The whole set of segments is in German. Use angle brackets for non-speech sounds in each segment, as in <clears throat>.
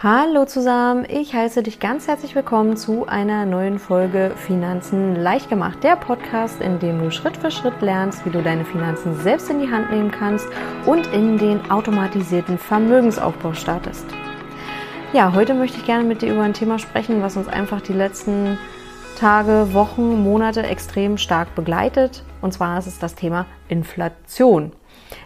Hallo zusammen, ich heiße dich ganz herzlich willkommen zu einer neuen Folge Finanzen leicht gemacht, der Podcast, in dem du Schritt für Schritt lernst, wie du deine Finanzen selbst in die Hand nehmen kannst und in den automatisierten Vermögensaufbau startest. Ja, heute möchte ich gerne mit dir über ein Thema sprechen, was uns einfach die letzten Tage, Wochen, Monate extrem stark begleitet. Und zwar ist es das Thema Inflation.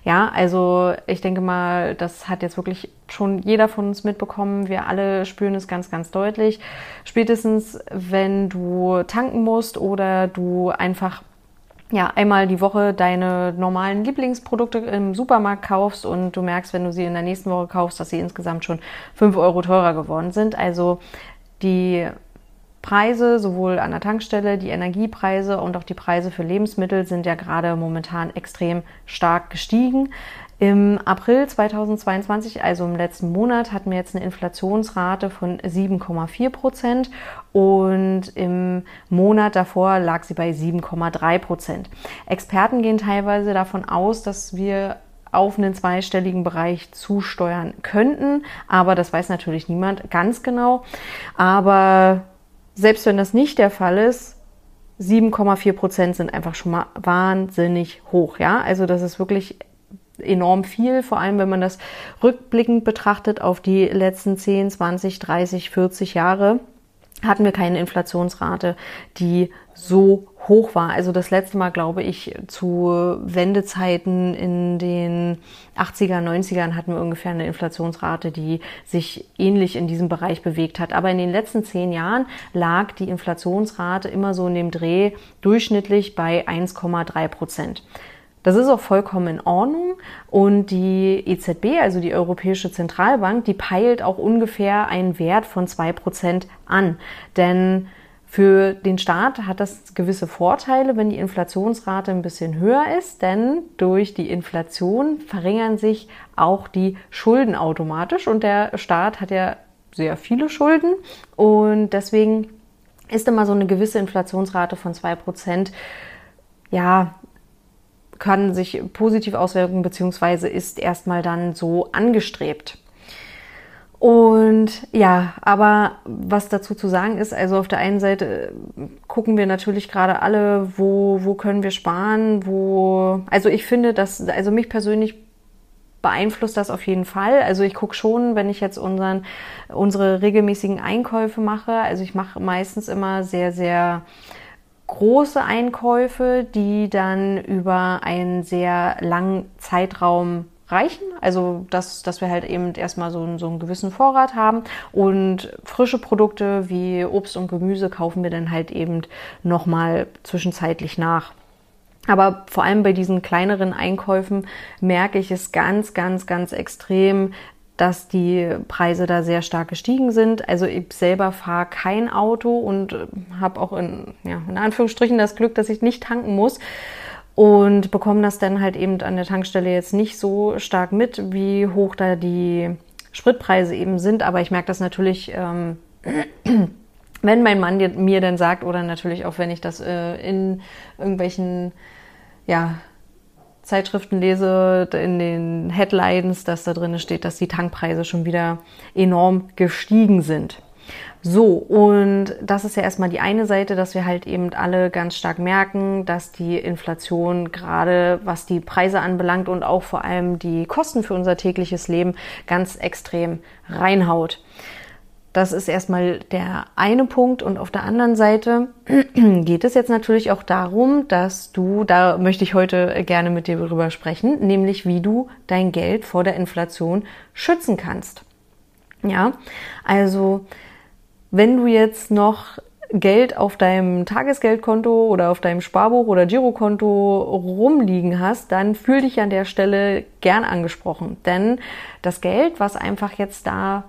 Ja, also ich denke mal, das hat jetzt wirklich schon jeder von uns mitbekommen. Wir alle spüren es ganz, ganz deutlich. Spätestens, wenn du tanken musst oder du einfach ja, einmal die Woche deine normalen Lieblingsprodukte im Supermarkt kaufst und du merkst, wenn du sie in der nächsten Woche kaufst, dass sie insgesamt schon fünf Euro teurer geworden sind. Also die Preise, sowohl an der Tankstelle, die Energiepreise und auch die Preise für Lebensmittel sind ja gerade momentan extrem stark gestiegen. Im April 2022, also im letzten Monat, hatten wir jetzt eine Inflationsrate von 7,4 Prozent und im Monat davor lag sie bei 7,3 Prozent. Experten gehen teilweise davon aus, dass wir auf einen zweistelligen Bereich zusteuern könnten, aber das weiß natürlich niemand ganz genau. Aber selbst wenn das nicht der Fall ist, 7,4 Prozent sind einfach schon mal wahnsinnig hoch. Ja, also das ist wirklich enorm viel, vor allem wenn man das rückblickend betrachtet auf die letzten 10, 20, 30, 40 Jahre hatten wir keine Inflationsrate, die so hoch war. Also das letzte Mal, glaube ich, zu Wendezeiten in den 80er, 90ern hatten wir ungefähr eine Inflationsrate, die sich ähnlich in diesem Bereich bewegt hat. Aber in den letzten zehn Jahren lag die Inflationsrate immer so in dem Dreh durchschnittlich bei 1,3 Prozent. Das ist auch vollkommen in Ordnung. Und die EZB, also die Europäische Zentralbank, die peilt auch ungefähr einen Wert von zwei Prozent an. Denn für den Staat hat das gewisse Vorteile, wenn die Inflationsrate ein bisschen höher ist, denn durch die Inflation verringern sich auch die Schulden automatisch und der Staat hat ja sehr viele Schulden und deswegen ist immer so eine gewisse Inflationsrate von zwei Prozent ja kann sich positiv auswirken, beziehungsweise ist erstmal dann so angestrebt. Und ja, aber was dazu zu sagen ist, also auf der einen Seite äh, gucken wir natürlich gerade alle, wo, wo können wir sparen, wo, also ich finde, dass, also mich persönlich beeinflusst das auf jeden Fall. Also ich gucke schon, wenn ich jetzt unseren, unsere regelmäßigen Einkäufe mache, also ich mache meistens immer sehr, sehr große Einkäufe, die dann über einen sehr langen Zeitraum reichen. Also, dass, dass wir halt eben erstmal so, so einen gewissen Vorrat haben. Und frische Produkte wie Obst und Gemüse kaufen wir dann halt eben nochmal zwischenzeitlich nach. Aber vor allem bei diesen kleineren Einkäufen merke ich es ganz, ganz, ganz extrem, dass die Preise da sehr stark gestiegen sind. Also ich selber fahre kein Auto und habe auch in, ja, in Anführungsstrichen das Glück, dass ich nicht tanken muss und bekomme das dann halt eben an der Tankstelle jetzt nicht so stark mit, wie hoch da die Spritpreise eben sind. Aber ich merke das natürlich, ähm, <clears throat> wenn mein Mann mir dann sagt oder natürlich auch, wenn ich das äh, in irgendwelchen ja, Zeitschriften lese, in den Headlines, dass da drin steht, dass die Tankpreise schon wieder enorm gestiegen sind. So, und das ist ja erstmal die eine Seite, dass wir halt eben alle ganz stark merken, dass die Inflation gerade was die Preise anbelangt und auch vor allem die Kosten für unser tägliches Leben ganz extrem reinhaut. Das ist erstmal der eine Punkt. Und auf der anderen Seite <clears throat> geht es jetzt natürlich auch darum, dass du, da möchte ich heute gerne mit dir darüber sprechen, nämlich wie du dein Geld vor der Inflation schützen kannst. Ja, also wenn du jetzt noch Geld auf deinem Tagesgeldkonto oder auf deinem Sparbuch oder Girokonto rumliegen hast, dann fühl dich an der Stelle gern angesprochen. Denn das Geld, was einfach jetzt da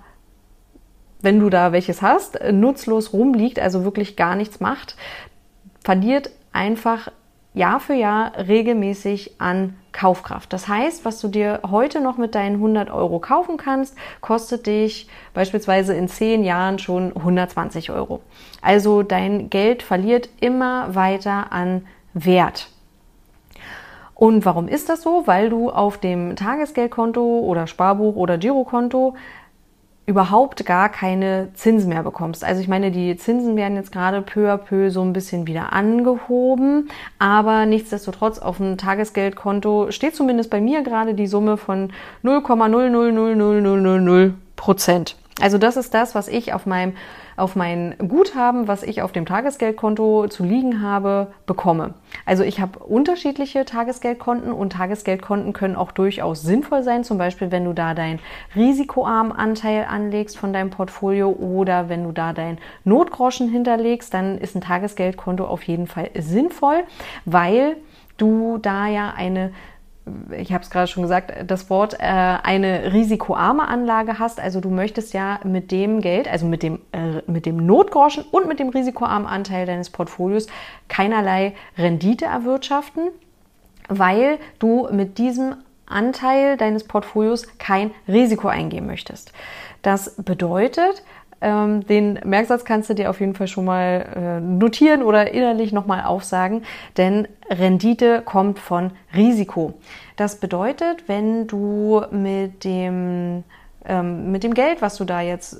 wenn du da welches hast, nutzlos rumliegt, also wirklich gar nichts macht, verliert einfach Jahr für Jahr regelmäßig an Kaufkraft. Das heißt, was du dir heute noch mit deinen 100 Euro kaufen kannst, kostet dich beispielsweise in 10 Jahren schon 120 Euro. Also dein Geld verliert immer weiter an Wert. Und warum ist das so? Weil du auf dem Tagesgeldkonto oder Sparbuch oder Girokonto überhaupt gar keine Zinsen mehr bekommst. Also ich meine, die Zinsen werden jetzt gerade peu à peu so ein bisschen wieder angehoben, aber nichtsdestotrotz auf dem Tagesgeldkonto steht zumindest bei mir gerade die Summe von 0,0000000 Prozent. Also das ist das, was ich auf meinem auf mein Guthaben, was ich auf dem Tagesgeldkonto zu liegen habe, bekomme. Also ich habe unterschiedliche Tagesgeldkonten und Tagesgeldkonten können auch durchaus sinnvoll sein, zum Beispiel wenn du da deinen risikoarmen Anteil anlegst von deinem Portfolio oder wenn du da dein Notgroschen hinterlegst, dann ist ein Tagesgeldkonto auf jeden Fall sinnvoll, weil du da ja eine ich habe es gerade schon gesagt, das Wort, äh, eine risikoarme Anlage hast. Also du möchtest ja mit dem Geld, also mit dem, äh, mit dem Notgroschen und mit dem risikoarmen Anteil deines Portfolios keinerlei Rendite erwirtschaften, weil du mit diesem Anteil deines Portfolios kein Risiko eingehen möchtest. Das bedeutet, ähm, den Merksatz kannst du dir auf jeden Fall schon mal äh, notieren oder innerlich nochmal aufsagen, denn Rendite kommt von Risiko. Das bedeutet, wenn du mit dem ähm, mit dem Geld, was du da jetzt,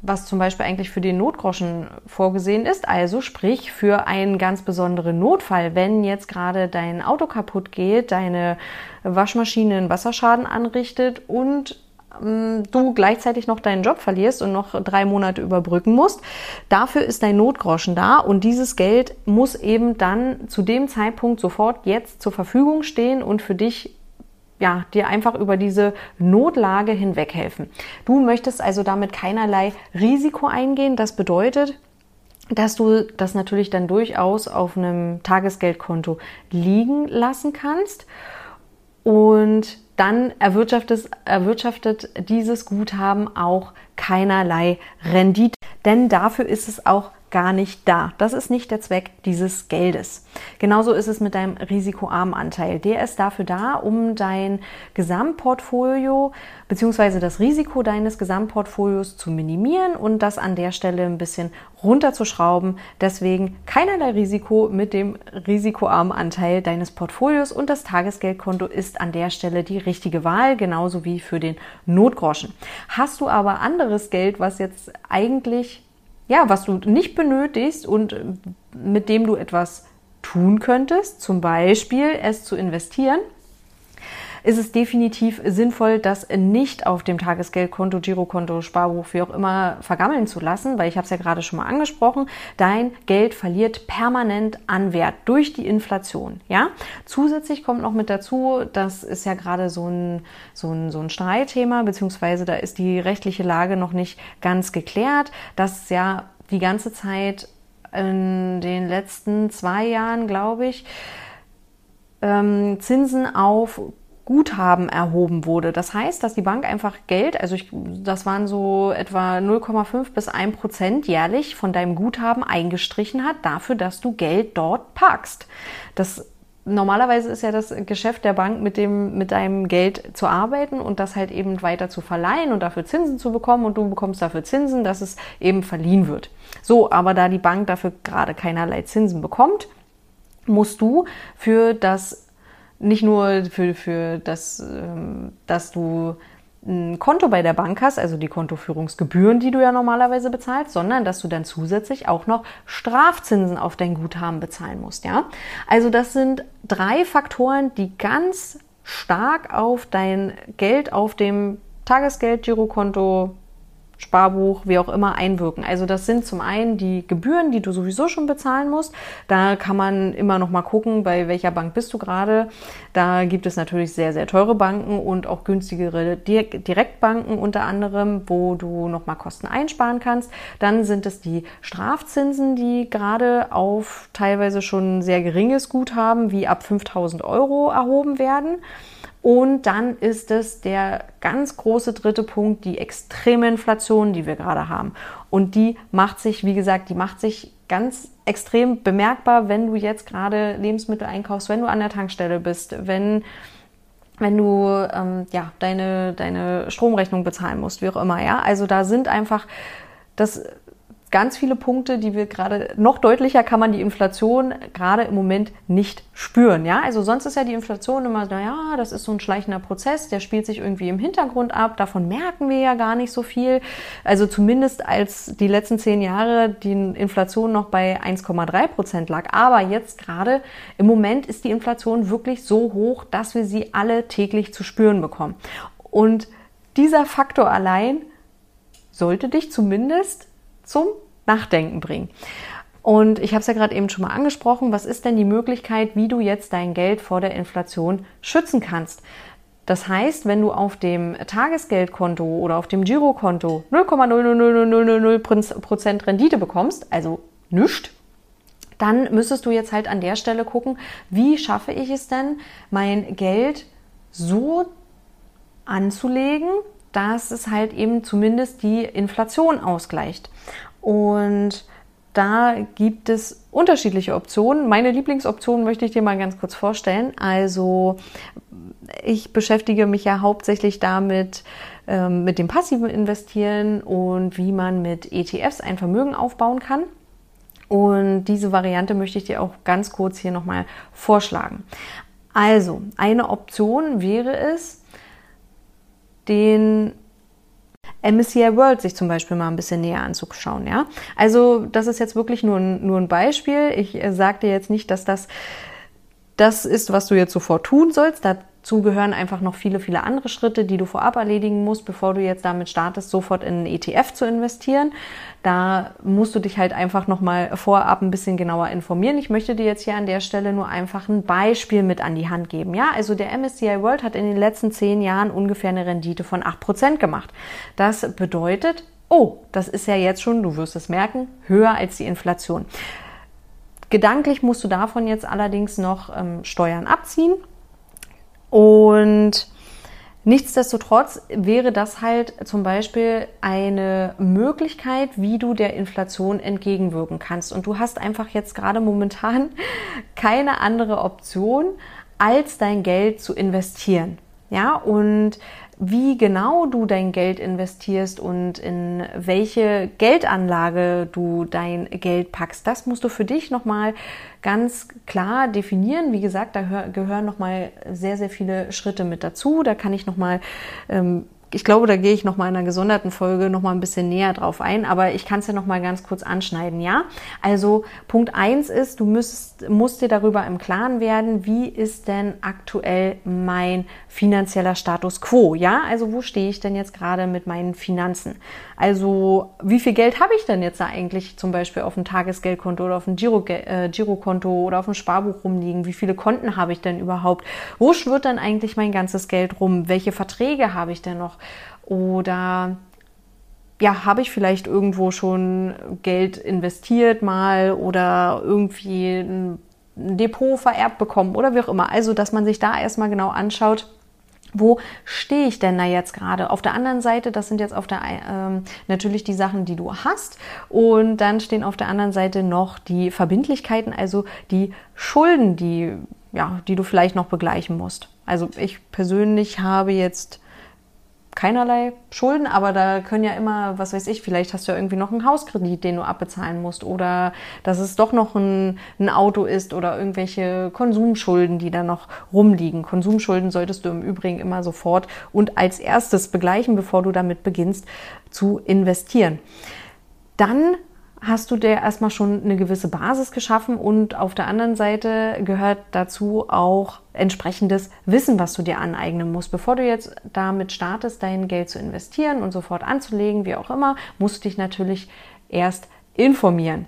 was zum Beispiel eigentlich für den Notgroschen vorgesehen ist, also sprich für einen ganz besonderen Notfall, wenn jetzt gerade dein Auto kaputt geht, deine Waschmaschine einen Wasserschaden anrichtet und du gleichzeitig noch deinen Job verlierst und noch drei Monate überbrücken musst. Dafür ist dein Notgroschen da und dieses Geld muss eben dann zu dem Zeitpunkt sofort jetzt zur Verfügung stehen und für dich ja, dir einfach über diese Notlage hinweg helfen. Du möchtest also damit keinerlei Risiko eingehen. Das bedeutet, dass du das natürlich dann durchaus auf einem Tagesgeldkonto liegen lassen kannst und dann erwirtschaftet, erwirtschaftet dieses Guthaben auch keinerlei Rendite, denn dafür ist es auch gar nicht da. Das ist nicht der Zweck dieses Geldes. Genauso ist es mit deinem risikoarmen Anteil. Der ist dafür da, um dein Gesamtportfolio bzw. das Risiko deines Gesamtportfolios zu minimieren und das an der Stelle ein bisschen runterzuschrauben. Deswegen keinerlei Risiko mit dem risikoarmen Anteil deines Portfolios und das Tagesgeldkonto ist an der Stelle die richtige Wahl, genauso wie für den Notgroschen. Hast du aber anderes Geld, was jetzt eigentlich ja, was du nicht benötigst und äh, mit dem du etwas tun könntest, zum Beispiel es zu investieren, ist es definitiv sinnvoll, das nicht auf dem Tagesgeldkonto, Girokonto, Sparbuch, wie auch immer vergammeln zu lassen, weil ich habe es ja gerade schon mal angesprochen, dein Geld verliert permanent an Wert durch die Inflation. Ja, zusätzlich kommt noch mit dazu, das ist ja gerade so ein, so ein, so ein Streitthema, beziehungsweise da ist die rechtliche Lage noch nicht ganz geklärt, dass ja die ganze Zeit in den letzten zwei Jahren, glaube ich, ähm, Zinsen auf Guthaben erhoben wurde. Das heißt, dass die Bank einfach Geld, also ich, das waren so etwa 0,5 bis 1 Prozent jährlich von deinem Guthaben eingestrichen hat, dafür, dass du Geld dort packst. Das normalerweise ist ja das Geschäft der Bank mit dem, mit deinem Geld zu arbeiten und das halt eben weiter zu verleihen und dafür Zinsen zu bekommen und du bekommst dafür Zinsen, dass es eben verliehen wird. So, aber da die Bank dafür gerade keinerlei Zinsen bekommt, musst du für das nicht nur für, für das, ähm, dass du ein Konto bei der Bank hast, also die Kontoführungsgebühren, die du ja normalerweise bezahlst, sondern dass du dann zusätzlich auch noch Strafzinsen auf dein Guthaben bezahlen musst, ja? Also das sind drei Faktoren, die ganz stark auf dein Geld auf dem Tagesgeld, Girokonto, Sparbuch, wie auch immer einwirken. Also das sind zum einen die Gebühren, die du sowieso schon bezahlen musst. Da kann man immer noch mal gucken, bei welcher Bank bist du gerade. Da gibt es natürlich sehr, sehr teure Banken und auch günstigere Direktbanken unter anderem, wo du noch mal Kosten einsparen kannst. Dann sind es die Strafzinsen, die gerade auf teilweise schon sehr geringes Guthaben wie ab 5000 Euro erhoben werden. Und dann ist es der ganz große dritte Punkt, die extreme Inflation, die wir gerade haben. Und die macht sich, wie gesagt, die macht sich ganz extrem bemerkbar, wenn du jetzt gerade Lebensmittel einkaufst, wenn du an der Tankstelle bist, wenn wenn du ähm, ja deine deine Stromrechnung bezahlen musst, wie auch immer, ja. Also da sind einfach das ganz viele Punkte, die wir gerade noch deutlicher kann man die Inflation gerade im Moment nicht spüren. Ja, also sonst ist ja die Inflation immer, naja, das ist so ein schleichender Prozess, der spielt sich irgendwie im Hintergrund ab. Davon merken wir ja gar nicht so viel. Also zumindest als die letzten zehn Jahre die Inflation noch bei 1,3 Prozent lag. Aber jetzt gerade im Moment ist die Inflation wirklich so hoch, dass wir sie alle täglich zu spüren bekommen. Und dieser Faktor allein sollte dich zumindest zum Nachdenken bringen. Und ich habe es ja gerade eben schon mal angesprochen, was ist denn die Möglichkeit, wie du jetzt dein Geld vor der Inflation schützen kannst? Das heißt, wenn du auf dem Tagesgeldkonto oder auf dem Girokonto 0,00000% Rendite bekommst, also nichts, dann müsstest du jetzt halt an der Stelle gucken, wie schaffe ich es denn, mein Geld so anzulegen, dass es halt eben zumindest die Inflation ausgleicht. Und da gibt es unterschiedliche Optionen. Meine Lieblingsoption möchte ich dir mal ganz kurz vorstellen. Also ich beschäftige mich ja hauptsächlich damit, ähm, mit dem passiven Investieren und wie man mit ETFs ein Vermögen aufbauen kann. Und diese Variante möchte ich dir auch ganz kurz hier nochmal vorschlagen. Also, eine Option wäre es, den MSCI World sich zum Beispiel mal ein bisschen näher anzuschauen. Ja? Also das ist jetzt wirklich nur ein, nur ein Beispiel. Ich äh, sage dir jetzt nicht, dass das das ist, was du jetzt sofort tun sollst. Dazu gehören einfach noch viele, viele andere Schritte, die du vorab erledigen musst, bevor du jetzt damit startest, sofort in einen ETF zu investieren. Da musst du dich halt einfach nochmal vorab ein bisschen genauer informieren. Ich möchte dir jetzt hier an der Stelle nur einfach ein Beispiel mit an die Hand geben. Ja, also der MSCI World hat in den letzten zehn Jahren ungefähr eine Rendite von acht Prozent gemacht. Das bedeutet, oh, das ist ja jetzt schon, du wirst es merken, höher als die Inflation. Gedanklich musst du davon jetzt allerdings noch ähm, Steuern abziehen. Und nichtsdestotrotz wäre das halt zum Beispiel eine Möglichkeit, wie du der Inflation entgegenwirken kannst. Und du hast einfach jetzt gerade momentan <laughs> keine andere Option, als dein Geld zu investieren. Ja, und wie genau du dein Geld investierst und in welche Geldanlage du dein Geld packst, das musst du für dich nochmal ganz klar definieren. Wie gesagt, da gehören nochmal sehr, sehr viele Schritte mit dazu. Da kann ich nochmal ähm, ich glaube, da gehe ich noch mal in einer gesonderten Folge noch mal ein bisschen näher drauf ein, aber ich kann es ja noch mal ganz kurz anschneiden, ja? Also Punkt eins ist, du müsst, musst dir darüber im Klaren werden, wie ist denn aktuell mein finanzieller Status quo, ja? Also wo stehe ich denn jetzt gerade mit meinen Finanzen? Also wie viel Geld habe ich denn jetzt da eigentlich zum Beispiel auf dem Tagesgeldkonto oder auf dem Giro, äh, Girokonto oder auf dem Sparbuch rumliegen? Wie viele Konten habe ich denn überhaupt? Wo schwirrt denn eigentlich mein ganzes Geld rum? Welche Verträge habe ich denn noch? Oder ja, habe ich vielleicht irgendwo schon Geld investiert mal oder irgendwie ein Depot vererbt bekommen oder wie auch immer. Also, dass man sich da erstmal genau anschaut, wo stehe ich denn da jetzt gerade? Auf der anderen Seite, das sind jetzt auf der ähm, natürlich die Sachen, die du hast, und dann stehen auf der anderen Seite noch die Verbindlichkeiten, also die Schulden, die ja, die du vielleicht noch begleichen musst. Also ich persönlich habe jetzt keinerlei Schulden, aber da können ja immer, was weiß ich, vielleicht hast du ja irgendwie noch einen Hauskredit, den du abbezahlen musst oder dass es doch noch ein, ein Auto ist oder irgendwelche Konsumschulden, die da noch rumliegen. Konsumschulden solltest du im Übrigen immer sofort und als erstes begleichen, bevor du damit beginnst zu investieren. Dann hast du dir erstmal schon eine gewisse Basis geschaffen und auf der anderen Seite gehört dazu auch entsprechendes Wissen, was du dir aneignen musst. Bevor du jetzt damit startest, dein Geld zu investieren und sofort anzulegen, wie auch immer, musst du dich natürlich erst informieren.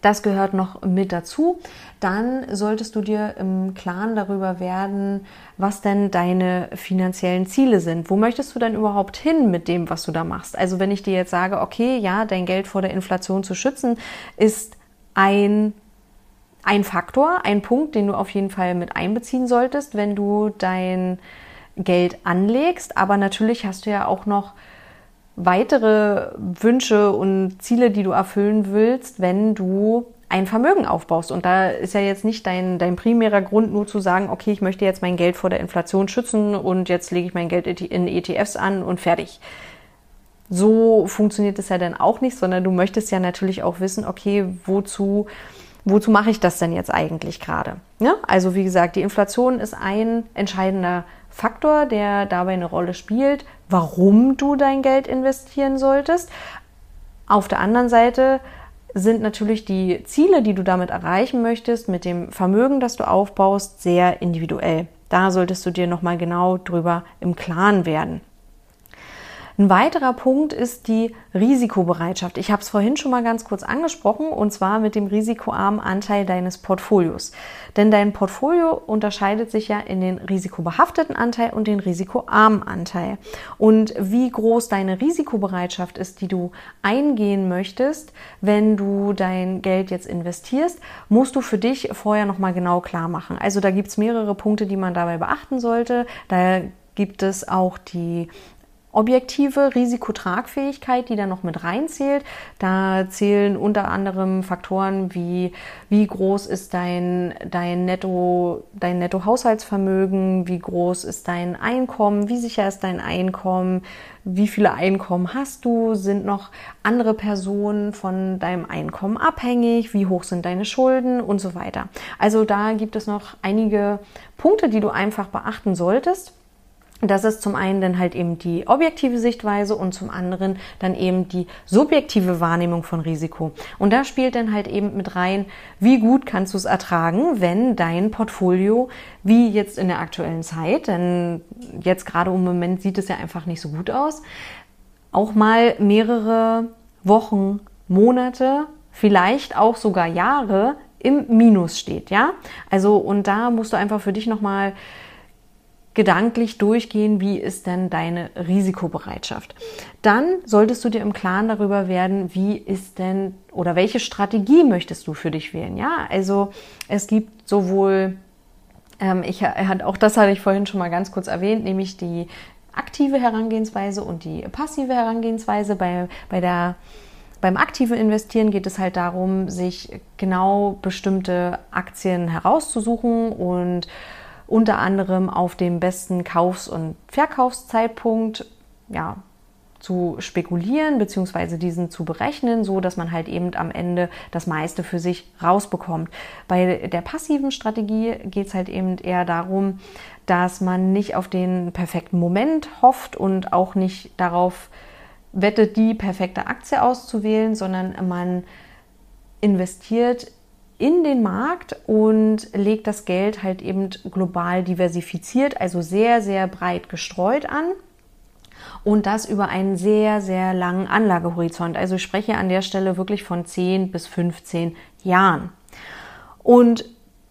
Das gehört noch mit dazu. Dann solltest du dir im Klaren darüber werden, was denn deine finanziellen Ziele sind. Wo möchtest du denn überhaupt hin mit dem, was du da machst? Also wenn ich dir jetzt sage, okay, ja, dein Geld vor der Inflation zu schützen, ist ein ein Faktor, ein Punkt, den du auf jeden Fall mit einbeziehen solltest, wenn du dein Geld anlegst. Aber natürlich hast du ja auch noch weitere Wünsche und Ziele, die du erfüllen willst, wenn du ein Vermögen aufbaust. Und da ist ja jetzt nicht dein, dein primärer Grund nur zu sagen, okay, ich möchte jetzt mein Geld vor der Inflation schützen und jetzt lege ich mein Geld in ETFs an und fertig. so funktioniert es ja dann auch nicht, sondern du möchtest ja natürlich auch wissen, okay, wozu, wozu mache ich das denn jetzt eigentlich gerade? Ja? Also wie gesagt, die Inflation ist ein entscheidender Faktor, der dabei eine Rolle spielt, warum du dein Geld investieren solltest. Auf der anderen Seite sind natürlich die Ziele, die du damit erreichen möchtest, mit dem Vermögen, das du aufbaust, sehr individuell. Da solltest du dir nochmal genau drüber im Klaren werden. Ein weiterer Punkt ist die Risikobereitschaft. Ich habe es vorhin schon mal ganz kurz angesprochen und zwar mit dem risikoarmen Anteil deines Portfolios. Denn dein Portfolio unterscheidet sich ja in den risikobehafteten Anteil und den risikoarmen Anteil. Und wie groß deine Risikobereitschaft ist, die du eingehen möchtest, wenn du dein Geld jetzt investierst, musst du für dich vorher nochmal genau klar machen. Also da gibt es mehrere Punkte, die man dabei beachten sollte. Da gibt es auch die objektive Risikotragfähigkeit, die da noch mit reinzählt. Da zählen unter anderem Faktoren wie wie groß ist dein dein Netto dein Nettohaushaltsvermögen, wie groß ist dein Einkommen, wie sicher ist dein Einkommen, wie viele Einkommen hast du, sind noch andere Personen von deinem Einkommen abhängig, wie hoch sind deine Schulden und so weiter. Also da gibt es noch einige Punkte, die du einfach beachten solltest. Das ist zum einen dann halt eben die objektive Sichtweise und zum anderen dann eben die subjektive Wahrnehmung von Risiko. Und da spielt dann halt eben mit rein, wie gut kannst du es ertragen, wenn dein Portfolio, wie jetzt in der aktuellen Zeit, denn jetzt gerade im Moment sieht es ja einfach nicht so gut aus, auch mal mehrere Wochen, Monate, vielleicht auch sogar Jahre im Minus steht, ja? Also, und da musst du einfach für dich nochmal mal gedanklich durchgehen, wie ist denn deine Risikobereitschaft. Dann solltest du dir im Klaren darüber werden, wie ist denn oder welche Strategie möchtest du für dich wählen. Ja, also es gibt sowohl, ähm, ich auch das hatte ich vorhin schon mal ganz kurz erwähnt, nämlich die aktive Herangehensweise und die passive Herangehensweise bei, bei der beim aktiven Investieren geht es halt darum, sich genau bestimmte Aktien herauszusuchen und unter anderem auf dem besten Kaufs- und Verkaufszeitpunkt ja, zu spekulieren bzw. diesen zu berechnen, so dass man halt eben am Ende das meiste für sich rausbekommt. Bei der passiven Strategie geht es halt eben eher darum, dass man nicht auf den perfekten Moment hofft und auch nicht darauf wettet, die perfekte Aktie auszuwählen, sondern man investiert in den Markt und legt das Geld halt eben global diversifiziert, also sehr, sehr breit gestreut an. Und das über einen sehr, sehr langen Anlagehorizont. Also ich spreche an der Stelle wirklich von 10 bis 15 Jahren. Und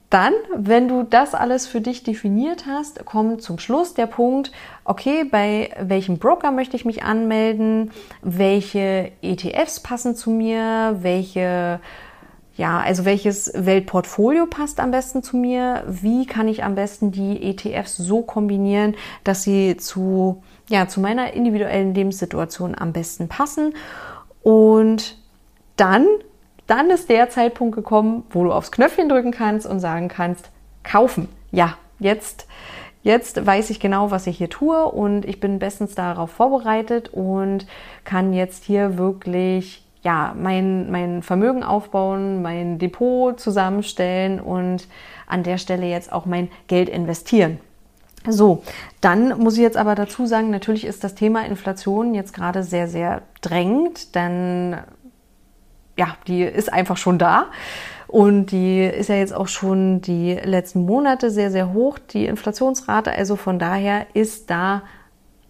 dann, wenn du das alles für dich definiert hast, kommt zum Schluss der Punkt, okay, bei welchem Broker möchte ich mich anmelden, welche ETFs passen zu mir, welche ja, also welches Weltportfolio passt am besten zu mir? Wie kann ich am besten die ETFs so kombinieren, dass sie zu, ja, zu meiner individuellen Lebenssituation am besten passen? Und dann, dann ist der Zeitpunkt gekommen, wo du aufs Knöpfchen drücken kannst und sagen kannst, kaufen. Ja, jetzt, jetzt weiß ich genau, was ich hier tue und ich bin bestens darauf vorbereitet und kann jetzt hier wirklich ja, mein, mein Vermögen aufbauen, mein Depot zusammenstellen und an der Stelle jetzt auch mein Geld investieren. So, dann muss ich jetzt aber dazu sagen, natürlich ist das Thema Inflation jetzt gerade sehr, sehr drängend, denn ja, die ist einfach schon da. Und die ist ja jetzt auch schon die letzten Monate sehr, sehr hoch, die Inflationsrate. Also von daher ist da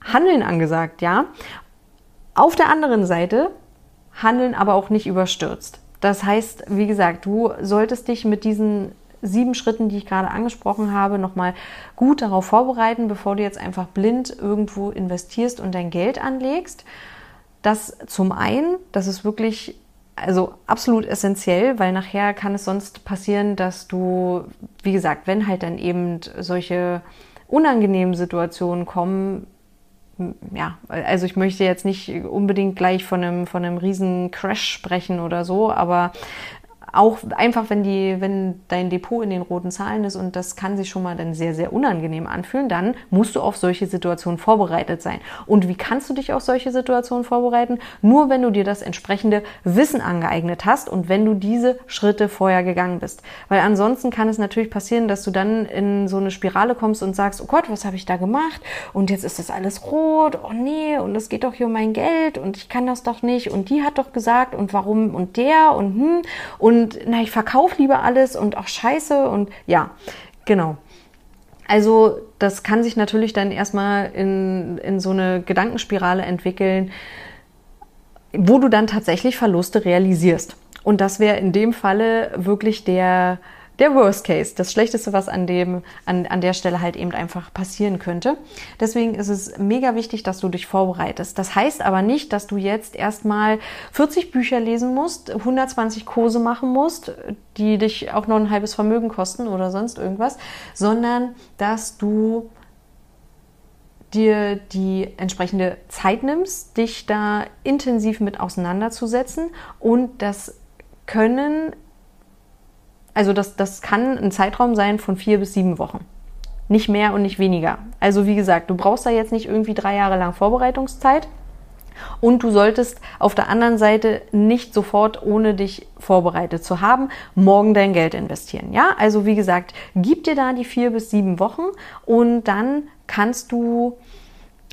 Handeln angesagt, ja. Auf der anderen Seite handeln, aber auch nicht überstürzt. Das heißt, wie gesagt, du solltest dich mit diesen sieben Schritten, die ich gerade angesprochen habe, nochmal gut darauf vorbereiten, bevor du jetzt einfach blind irgendwo investierst und dein Geld anlegst. Das zum einen, das ist wirklich also absolut essentiell, weil nachher kann es sonst passieren, dass du, wie gesagt, wenn halt dann eben solche unangenehmen Situationen kommen, ja, also ich möchte jetzt nicht unbedingt gleich von einem, von einem riesen Crash sprechen oder so, aber auch einfach, wenn die, wenn dein Depot in den roten Zahlen ist und das kann sich schon mal dann sehr, sehr unangenehm anfühlen, dann musst du auf solche Situationen vorbereitet sein. Und wie kannst du dich auf solche Situationen vorbereiten? Nur wenn du dir das entsprechende Wissen angeeignet hast und wenn du diese Schritte vorher gegangen bist. Weil ansonsten kann es natürlich passieren, dass du dann in so eine Spirale kommst und sagst, oh Gott, was habe ich da gemacht? Und jetzt ist das alles rot. Oh nee, und es geht doch hier um mein Geld und ich kann das doch nicht und die hat doch gesagt und warum und der und hm und na, ich verkaufe lieber alles und auch scheiße und ja, genau. Also das kann sich natürlich dann erstmal in, in so eine Gedankenspirale entwickeln, wo du dann tatsächlich Verluste realisierst. Und das wäre in dem Falle wirklich der, der Worst Case, das Schlechteste, was an, dem, an, an der Stelle halt eben einfach passieren könnte. Deswegen ist es mega wichtig, dass du dich vorbereitest. Das heißt aber nicht, dass du jetzt erstmal 40 Bücher lesen musst, 120 Kurse machen musst, die dich auch noch ein halbes Vermögen kosten oder sonst irgendwas, sondern dass du dir die entsprechende Zeit nimmst, dich da intensiv mit auseinanderzusetzen und das können also das, das kann ein Zeitraum sein von vier bis sieben Wochen. Nicht mehr und nicht weniger. Also wie gesagt, du brauchst da jetzt nicht irgendwie drei Jahre lang Vorbereitungszeit. Und du solltest auf der anderen Seite nicht sofort, ohne dich vorbereitet zu haben, morgen dein Geld investieren. Ja, also wie gesagt, gib dir da die vier bis sieben Wochen und dann kannst du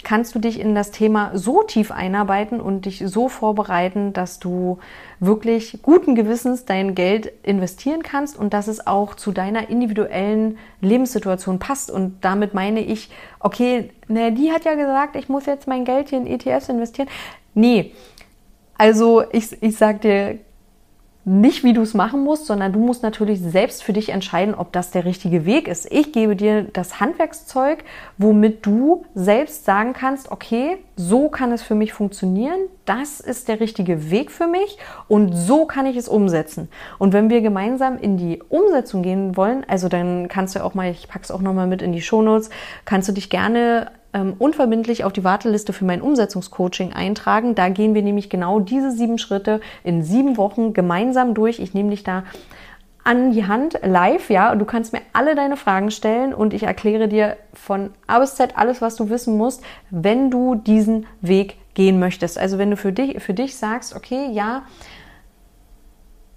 kannst du dich in das Thema so tief einarbeiten und dich so vorbereiten, dass du wirklich guten Gewissens dein Geld investieren kannst und dass es auch zu deiner individuellen Lebenssituation passt. Und damit meine ich, okay, naja, die hat ja gesagt, ich muss jetzt mein Geld hier in ETFs investieren. Nee, also ich, ich sag dir nicht, wie du es machen musst, sondern du musst natürlich selbst für dich entscheiden, ob das der richtige Weg ist. Ich gebe dir das Handwerkszeug, womit du selbst sagen kannst, okay, so kann es für mich funktionieren, das ist der richtige Weg für mich und so kann ich es umsetzen. Und wenn wir gemeinsam in die Umsetzung gehen wollen, also dann kannst du auch mal, ich pack's auch nochmal mit in die Shownotes, kannst du dich gerne ähm, unverbindlich auf die Warteliste für mein Umsetzungscoaching eintragen. Da gehen wir nämlich genau diese sieben Schritte in sieben Wochen gemeinsam durch. Ich nehme dich da an die Hand live, ja, du kannst mir alle deine Fragen stellen und ich erkläre dir von A bis Z alles, was du wissen musst, wenn du diesen Weg gehen möchtest. Also wenn du für dich, für dich sagst, okay, ja,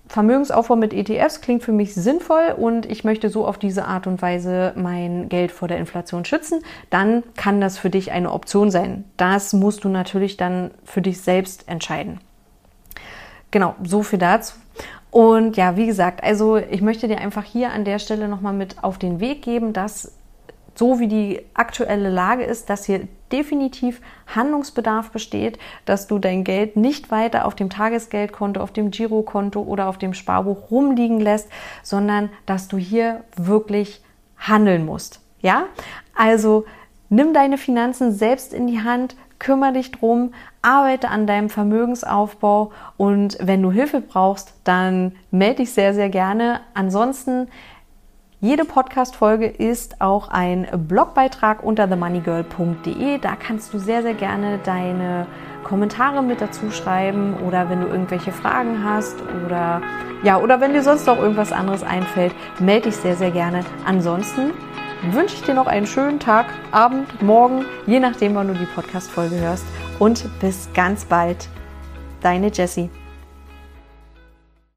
Vermögensaufbau mit ETFs klingt für mich sinnvoll und ich möchte so auf diese Art und Weise mein Geld vor der Inflation schützen, dann kann das für dich eine Option sein. Das musst du natürlich dann für dich selbst entscheiden. Genau, so viel dazu. Und ja, wie gesagt, also ich möchte dir einfach hier an der Stelle nochmal mit auf den Weg geben, dass so wie die aktuelle Lage ist, dass hier definitiv Handlungsbedarf besteht, dass du dein Geld nicht weiter auf dem Tagesgeldkonto, auf dem Girokonto oder auf dem Sparbuch rumliegen lässt, sondern dass du hier wirklich handeln musst. Ja? Also nimm deine Finanzen selbst in die Hand, kümmere dich drum, arbeite an deinem Vermögensaufbau und wenn du Hilfe brauchst, dann melde dich sehr, sehr gerne. Ansonsten jede Podcast-Folge ist auch ein Blogbeitrag unter themoneygirl.de. Da kannst du sehr, sehr gerne deine Kommentare mit dazu schreiben oder wenn du irgendwelche Fragen hast oder ja, oder wenn dir sonst noch irgendwas anderes einfällt, melde dich sehr, sehr gerne. Ansonsten wünsche ich dir noch einen schönen Tag, Abend, Morgen, je nachdem, wann du die Podcast-Folge hörst. Und bis ganz bald. Deine Jessie.